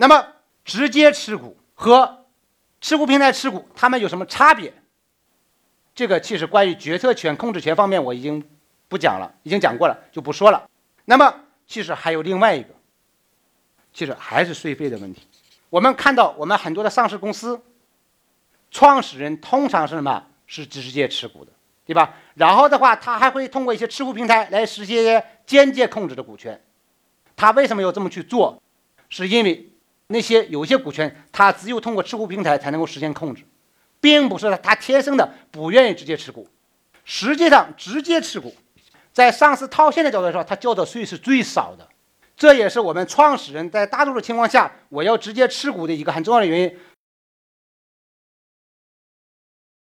那么直接持股和持股平台持股，它们有什么差别？这个其实关于决策权、控制权方面我已经不讲了，已经讲过了，就不说了。那么其实还有另外一个，其实还是税费的问题。我们看到我们很多的上市公司，创始人通常是什么？是直接持股的，对吧？然后的话，他还会通过一些持股平台来实现间接控制的股权。他为什么要这么去做？是因为那些有些股权，他只有通过持股平台才能够实现控制。并不是他天生的不愿意直接持股，实际上直接持股，在上市套现的角度来说，他交的税是最少的。这也是我们创始人在大多数情况下我要直接持股的一个很重要的原因。